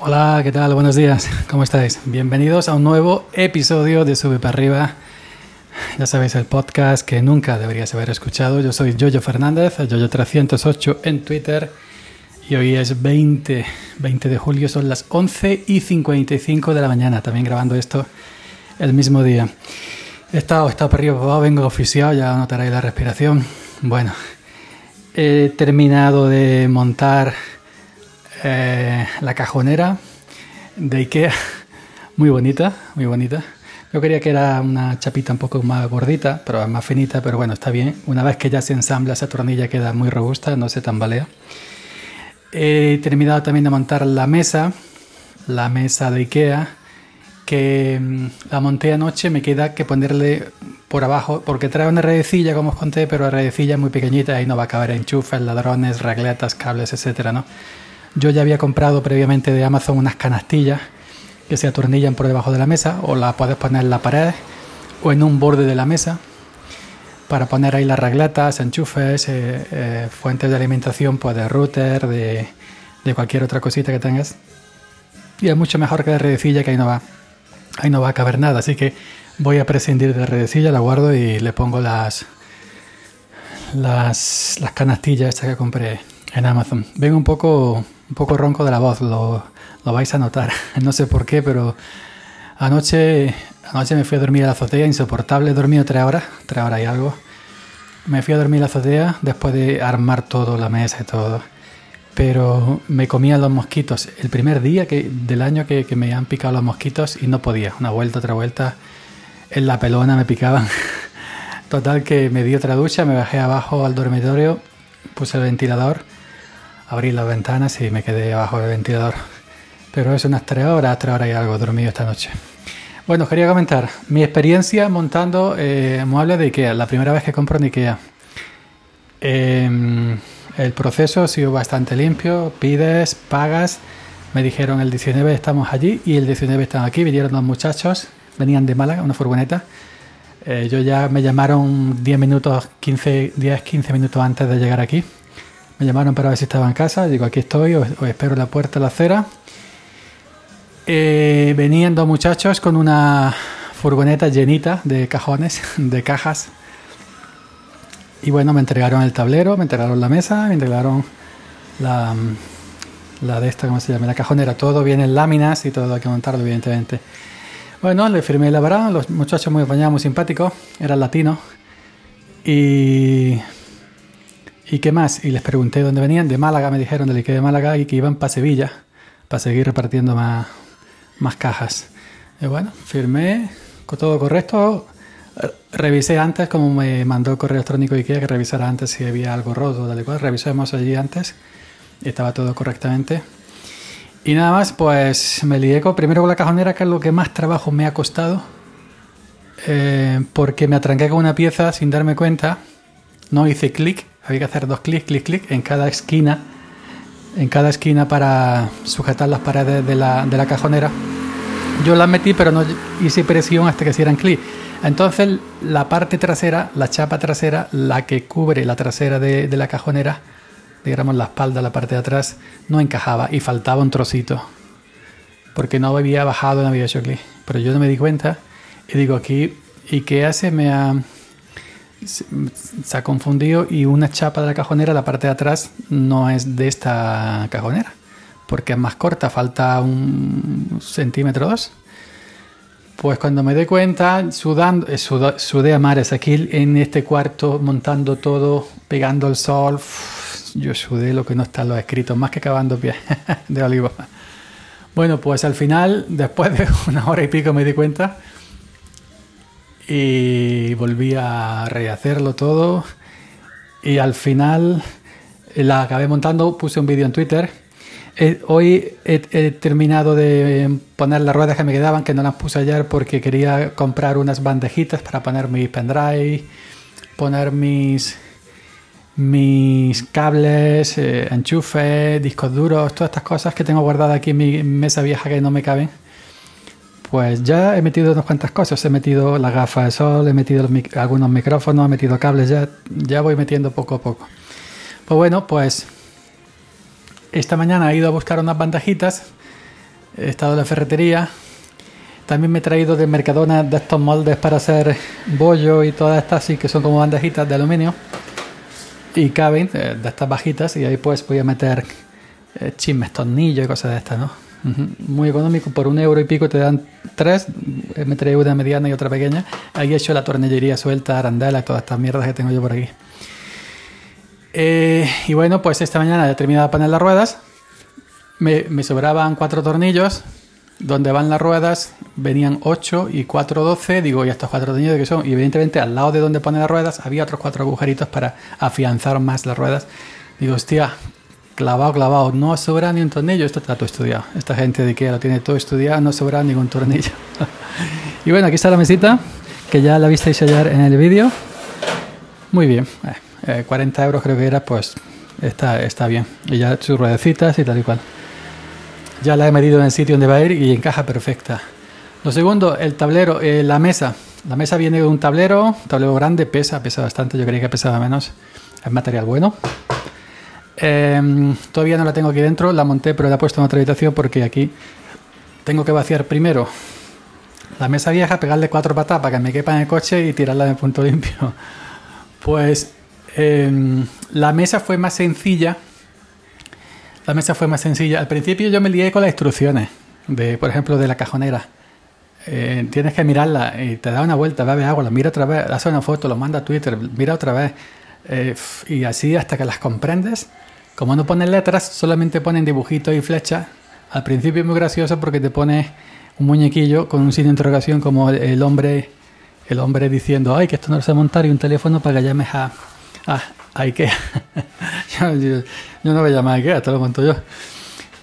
Hola, ¿qué tal? Buenos días, ¿cómo estáis? Bienvenidos a un nuevo episodio de Sube para arriba. Ya sabéis, el podcast que nunca deberías haber escuchado. Yo soy Jojo Fernández, Jojo308 en Twitter. Y hoy es 20, 20 de julio, son las 11 y 55 de la mañana. También grabando esto el mismo día. He estado, para arriba, vengo oficial, ya notaréis la respiración. Bueno, he terminado de montar eh, la cajonera de Ikea, muy bonita, muy bonita. Yo quería que era una chapita un poco más gordita, pero más finita, pero bueno, está bien. Una vez que ya se ensambla esa tornilla queda muy robusta, no se tambalea. He terminado también de montar la mesa, la mesa de Ikea, que mm, la monté anoche, me queda que ponerle por abajo, porque trae una redecilla, como os conté, pero la redecilla es muy pequeñita, ahí no va a caber enchufes, ladrones, regletas, cables, etcétera, ¿no? Yo ya había comprado previamente de Amazon unas canastillas que se atornillan por debajo de la mesa o la puedes poner en la pared o en un borde de la mesa para poner ahí las regletas, enchufes, eh, eh, fuentes de alimentación, pues de router, de, de, cualquier otra cosita que tengas. Y es mucho mejor que de redecilla que ahí no va, ahí no va a caber nada. Así que voy a prescindir de redecilla, la guardo y le pongo las, las, las canastillas estas que compré en Amazon. Vengo un poco un poco ronco de la voz, lo, lo, vais a notar. No sé por qué, pero anoche, anoche me fui a dormir a la azotea, insoportable. He dormido tres horas, tres horas y algo. Me fui a dormir a la azotea después de armar todo, la mesa y todo. Pero me comían los mosquitos. El primer día que, del año que, que me han picado los mosquitos y no podía. Una vuelta, otra vuelta. En la pelona me picaban. Total que me di otra ducha, me bajé abajo al dormitorio, puse el ventilador abrí las ventanas y me quedé abajo del ventilador. Pero es unas tres horas, tres horas y algo dormido esta noche. Bueno, quería comentar mi experiencia montando eh, muebles de Ikea, la primera vez que compro en Ikea. Eh, el proceso ha sido bastante limpio, pides, pagas. Me dijeron el 19 estamos allí y el 19 están aquí. Vinieron dos muchachos, venían de Málaga, una furgoneta. Eh, yo ya me llamaron 10 minutos, 15, 10, 15 minutos antes de llegar aquí. Me llamaron para ver si estaba en casa. Digo, aquí estoy, os, espero en la puerta de la acera. Eh, venían dos muchachos con una furgoneta llenita de cajones, de cajas. Y bueno, me entregaron el tablero, me entregaron la mesa, me entregaron la, la de esta, ¿cómo se llama? La cajonera. Todo viene en láminas y todo hay que montarlo, evidentemente. Bueno, le firmé la verdad. Los muchachos muy bañados, muy simpáticos. Eran latinos. Y ¿Y qué más? Y les pregunté dónde venían. De Málaga, me dijeron, del Ikea de Málaga, y que iban para Sevilla, para seguir repartiendo más, más cajas. Y bueno, firmé, con todo correcto. Revisé antes, como me mandó el correo electrónico Ikea, que revisara antes si había algo roto, tal y cual. Revisamos allí antes y estaba todo correctamente. Y nada más, pues me lié con, primero con la cajonera, que es lo que más trabajo me ha costado. Eh, porque me atranqué con una pieza sin darme cuenta. No hice clic había que hacer dos clics, clic, clic en cada esquina, en cada esquina para sujetar las paredes de la, de la cajonera. Yo las metí, pero no hice presión hasta que hicieran clic. Entonces la parte trasera, la chapa trasera, la que cubre la trasera de, de la cajonera, digamos la espalda, la parte de atrás, no encajaba y faltaba un trocito. Porque no había bajado, no había hecho clic. Pero yo no me di cuenta y digo aquí, ¿y qué hace? Me ha se ha confundido y una chapa de la cajonera, la parte de atrás, no es de esta cajonera, porque es más corta, falta un centímetro dos. Pues cuando me doy cuenta, sudando, eh, sudé a mares aquí en este cuarto, montando todo, pegando el sol, yo sudé lo que no está en los escritos, más que cavando pies de olivo. Bueno, pues al final, después de una hora y pico me di cuenta y volví a rehacerlo todo y al final la acabé montando, puse un vídeo en Twitter. Eh, hoy he, terminado de poner las ruedas que me quedaban, que no las puse ayer porque quería comprar unas bandejitas para poner mi pendrive, poner mis, mis cables, eh, enchufes, discos duros, todas estas cosas que tengo guardadas aquí en mi mesa vieja que no me caben pues ya he metido unas cuantas cosas. He metido la gafa de sol, he metido algunos micrófonos, he metido cables, ya, ya voy metiendo poco a poco. Pues bueno, pues esta mañana he ido a buscar unas bandejitas he estado en la ferretería. También me he traído de Mercadona de estos moldes para hacer bollo y todas estas, así que son como bandejitas de aluminio. Y caben eh, de estas bajitas y ahí pues voy a meter eh, chismes, tornillos y cosas de estas, ¿no? Muy económico, por un euro y pico te dan tres, eh, me traído una mediana y otra pequeña. Ahí he hecho la tornillería suelta, arandela todas estas mierdas que tengo yo por aquí. y bueno, pues esta mañana he terminado de poner las ruedas. Me, sobraban cuatro tornillos donde van las ruedas venían 8 y 4 12, digo, ¿y estos cuatro tornillos que son? Y evidentemente al lado de donde pone las ruedas había otros cuatro agujeritos para afianzar más las ruedas. Digo, hostia, clavado, clavado, no sobra ni un tornillo, esto está todo estudiado. Esta gente de que lo tiene todo estudiado, no sobra ningún tornillo. y bueno, aquí está la mesita, que ya la visteis ayer en el vídeo. Muy bien, 40 eh, euros creo que era, pues está, está bien. Y ya sus ruedecitas y tal y cual. Ya la he medido en el sitio donde va a ir y encaja perfecta. Lo segundo, el tablero, eh, la mesa. La mesa viene de un tablero, tablero grande, pesa, pesa bastante, yo creía que pesaba menos. Es material bueno. Em, todavía no la tengo aquí dentro, la monté, pero la he puesto en otra habitación porque aquí tengo que vaciar primero la mesa vieja, pegarle cuatro patas para que me quepa en el coche y tirarla de punto limpio. Pues em, la mesa fue más sencilla la mesa fue más sencilla. Al principio yo me lié con las instrucciones, de, por ejemplo, de la cajonera. Eh, tienes que mirarla y te da una vuelta, bebe agua, la mira otra vez, hace una foto, lo manda a Twitter, mira otra vez. Eh, y así hasta que las comprendes. Como no ponen letras, solamente ponen dibujitos y flechas. Al principio es muy gracioso porque te pone un muñequillo con un signo de interrogación como el hombre el hombre diciendo, ay, que esto no sé montar y un teléfono para que llames a, IKEA. yo, no voy a llamar a IKEA, te lo monto yo.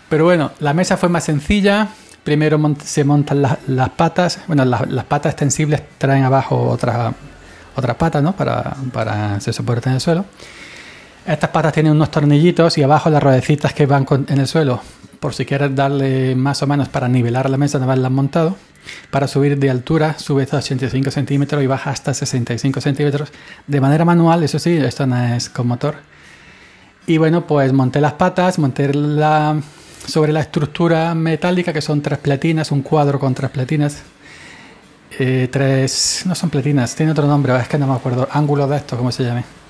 Pero bueno, la mesa fue más sencilla. Primero se montan las, patas. Bueno, las, patas extensibles traen abajo otras otras patas, ¿no? Para, para se soporte en el suelo. Estas patas tienen unos tornillitos y abajo las ruedecitas que van en el suelo. Por si quieres darle más o menos para nivelar la mesa, no las montado. Para subir de altura, sube hasta 85 centímetros y baja hasta 65 centímetros de manera manual, eso sí, esto no es con motor. Y bueno, pues monté las patas, monté la, sobre la estructura metálica, que son tres platinas, un cuadro con tres platinas. Eh, tres, no son platinas, tiene otro nombre, es que no me acuerdo, ángulo de esto, ¿cómo se llame?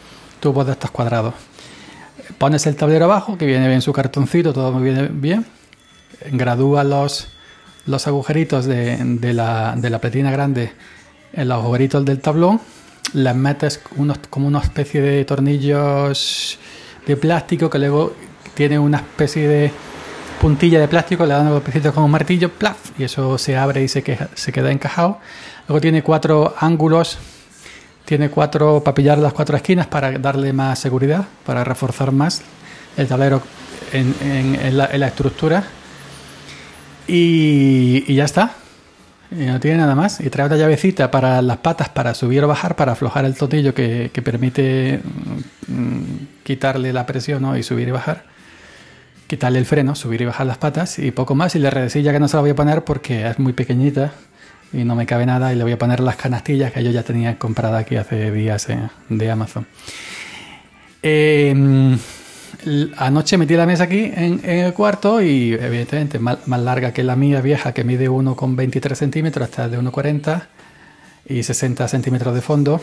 Tubos de estos cuadrados. Pones el tablero abajo, que viene bien su cartoncito, todo muy bien, bien. Gradúa los, los agujeritos de, la, de la grande en los agujeritos del tablón, les metes unos, como una especie de tornillos de plástico que luego tiene una especie de puntilla de plástico, le dan un golpecitos con un martillo, plaf, y eso se abre y se, queda, se queda encajado. Luego tiene cuatro ángulos, tiene cuatro para pillar las cuatro esquinas para darle más seguridad, para reforzar más el tablero en, la, estructura y, ya está. Y no tiene nada más. Y trae una llavecita para las patas para subir o bajar, para aflojar el tornillo que, permite mm, quitarle la presión y subir y bajar. Quitarle el freno, subir y bajar las patas y poco más. Y la redecilla que no se la voy a poner porque es muy pequeñita y no me cabe nada. Y le voy a poner las canastillas que yo ya tenía comprada aquí hace días eh, de Amazon. Eh, anoche metí la mesa aquí en, el cuarto y evidentemente más, larga que la mía vieja que mide 1,23 centímetros hasta de 1,40 y 60 centímetros de fondo.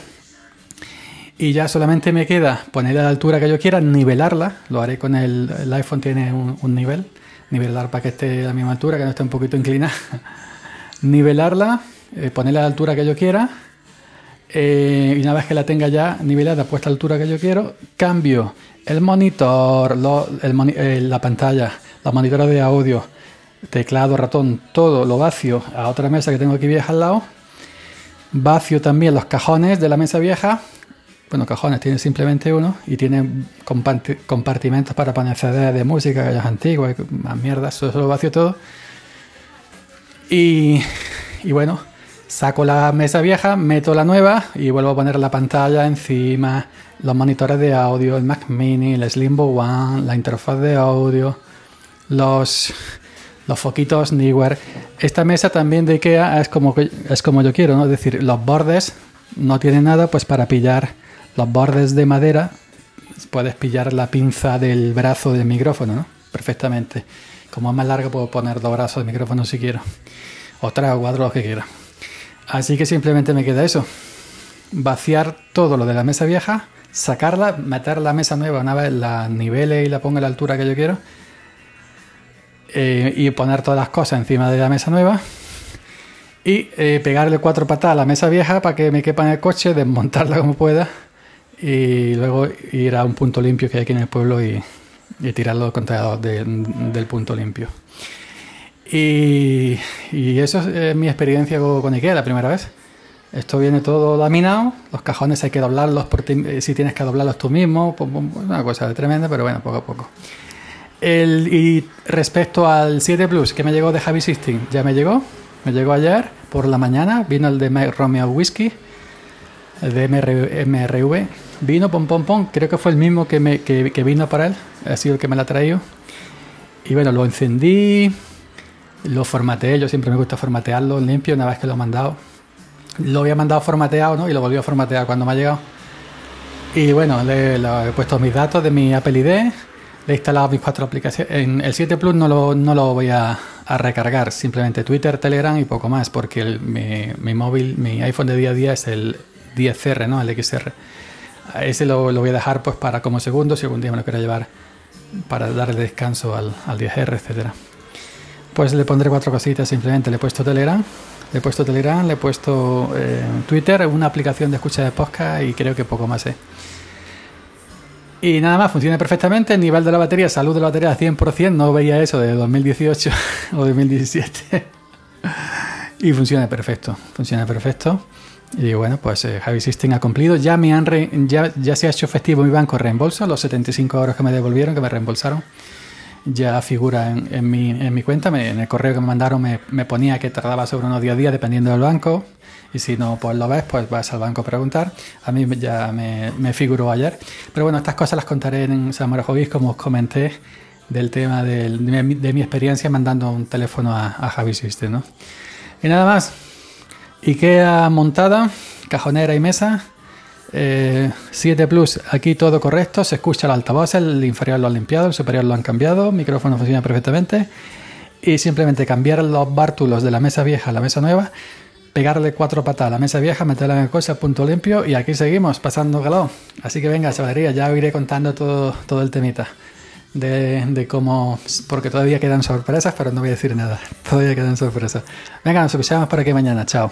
Y ya solamente me queda ponerla a la altura que yo quiera, nivelarla. Lo haré con el, el iPhone, tiene un, nivel. Nivelar para que esté a la misma altura, que no esté un poquito inclinada. Nivelarla, eh, ponerla a la altura que yo quiera. Eh, y una vez que la tenga ya nivelada, puesta a la altura que yo quiero, cambio el monitor, eh, la pantalla, la monitora de audio, teclado, ratón, todo lo vacío a otra mesa que tengo aquí vieja al lado. Vacío también los cajones de la mesa vieja. Bueno, cajones tiene simplemente uno y tiene compartimentos para poner de música, gallas antiguas, más mierda, eso, lo vacío todo. Y, bueno, saco la mesa vieja, meto la nueva y vuelvo a poner la pantalla encima, los monitores de audio, el Mac Mini, el Slimbo One, la interfaz de audio, los, los foquitos Neewer. Esta mesa también de IKEA es como, es como yo quiero, ¿no? Es decir, los bordes no tienen nada pues para pillar los bordes de madera. Puedes pillar la pinza del brazo del micrófono, ¿no? Perfectamente. Como es más largo, puedo poner dos brazos de micrófono si quiero. O tres o cuatro, los que quiera. Así que simplemente me queda eso. Vaciar todo lo de la mesa vieja, sacarla, meter la mesa nueva una vez la nivele y la ponga a la altura que yo quiero. Eh, y poner todas las cosas encima de la mesa nueva. Y eh, pegarle cuatro patadas a la mesa vieja para que me quepa en el coche, desmontarla como pueda. Y luego ir a un punto limpio que hay aquí en el pueblo y, y tirar los contenedores del punto limpio. Y, eso es mi experiencia con IKEA la primera vez. Esto viene todo laminado, los cajones hay que doblarlos por eh, si tienes que doblarlos tú mismo, una cosa tremenda, pero bueno, poco a poco. El, y respecto al 7 Plus que me llegó de Javi System, ya me llegó, me llegó ayer por la mañana, vino el de Romeo Whisky, el de MRV, vino pom pom pom, creo que fue el mismo que, me, que, vino para él, ha sido el que me lo ha traído. Y bueno, lo encendí, lo formateé, yo siempre me gusta formatearlo limpio una vez que lo he mandado. Lo había mandado formateado, ¿no? Y lo volví a formatear cuando me ha llegado. Y bueno, le, he puesto mis datos de mi Apple ID, le he instalado mis cuatro aplicaciones. En el 7 Plus no lo, no lo voy a, recargar, simplemente Twitter, Telegram y poco más, porque mi, mi, móvil, mi iPhone de día a día es el 10R, ¿no? El XR. Ese lo, lo voy a dejar pues para como segundo, si algún día me lo quiero llevar para darle descanso al, al 10R, etcétera. Pues le pondré cuatro cositas simplemente. Le he puesto Telegram, le he puesto Telegram, le he puesto eh, Twitter, una aplicación de escucha de podcast y creo que poco más. ¿eh? Y nada más, funciona perfectamente. El nivel de la batería, salud de la batería 100%. No veía eso de 2018 o 2017. y funciona perfecto, funciona perfecto. Y bueno, pues eh, Javi System ha cumplido. Ya, me han ya, ya se ha hecho efectivo mi banco reembolso, los 75 euros que me devolvieron, que me reembolsaron ya figura en, mi, en mi, cuenta. en el correo que me mandaron me, ponía que tardaba sobre unos 10 días dependiendo del banco. Y si no pues lo ves, pues vas al banco a preguntar. A mí ya me, me figuró ayer. Pero bueno, estas cosas las contaré en Samara Hobbies, como os comenté, del tema de, mi, experiencia mandando un teléfono a, a Javi System. ¿no? Y nada más. Ikea montada, cajonera y mesa 7 eh, Plus, aquí todo correcto, se escucha el altavoz, el inferior lo han limpiado, el superior lo han cambiado, el micrófono funciona perfectamente y simplemente cambiar los bártulos de la mesa vieja a la mesa nueva, pegarle cuatro patas a la mesa vieja, meterla en el coche, punto limpio y aquí seguimos pasando galón. Así que venga, chavalería, ya iré contando todo, todo el temita. De, de, cómo, porque todavía quedan sorpresas, pero no voy a decir nada. Todavía quedan sorpresas. Venga, nos escuchamos por aquí mañana. Chao.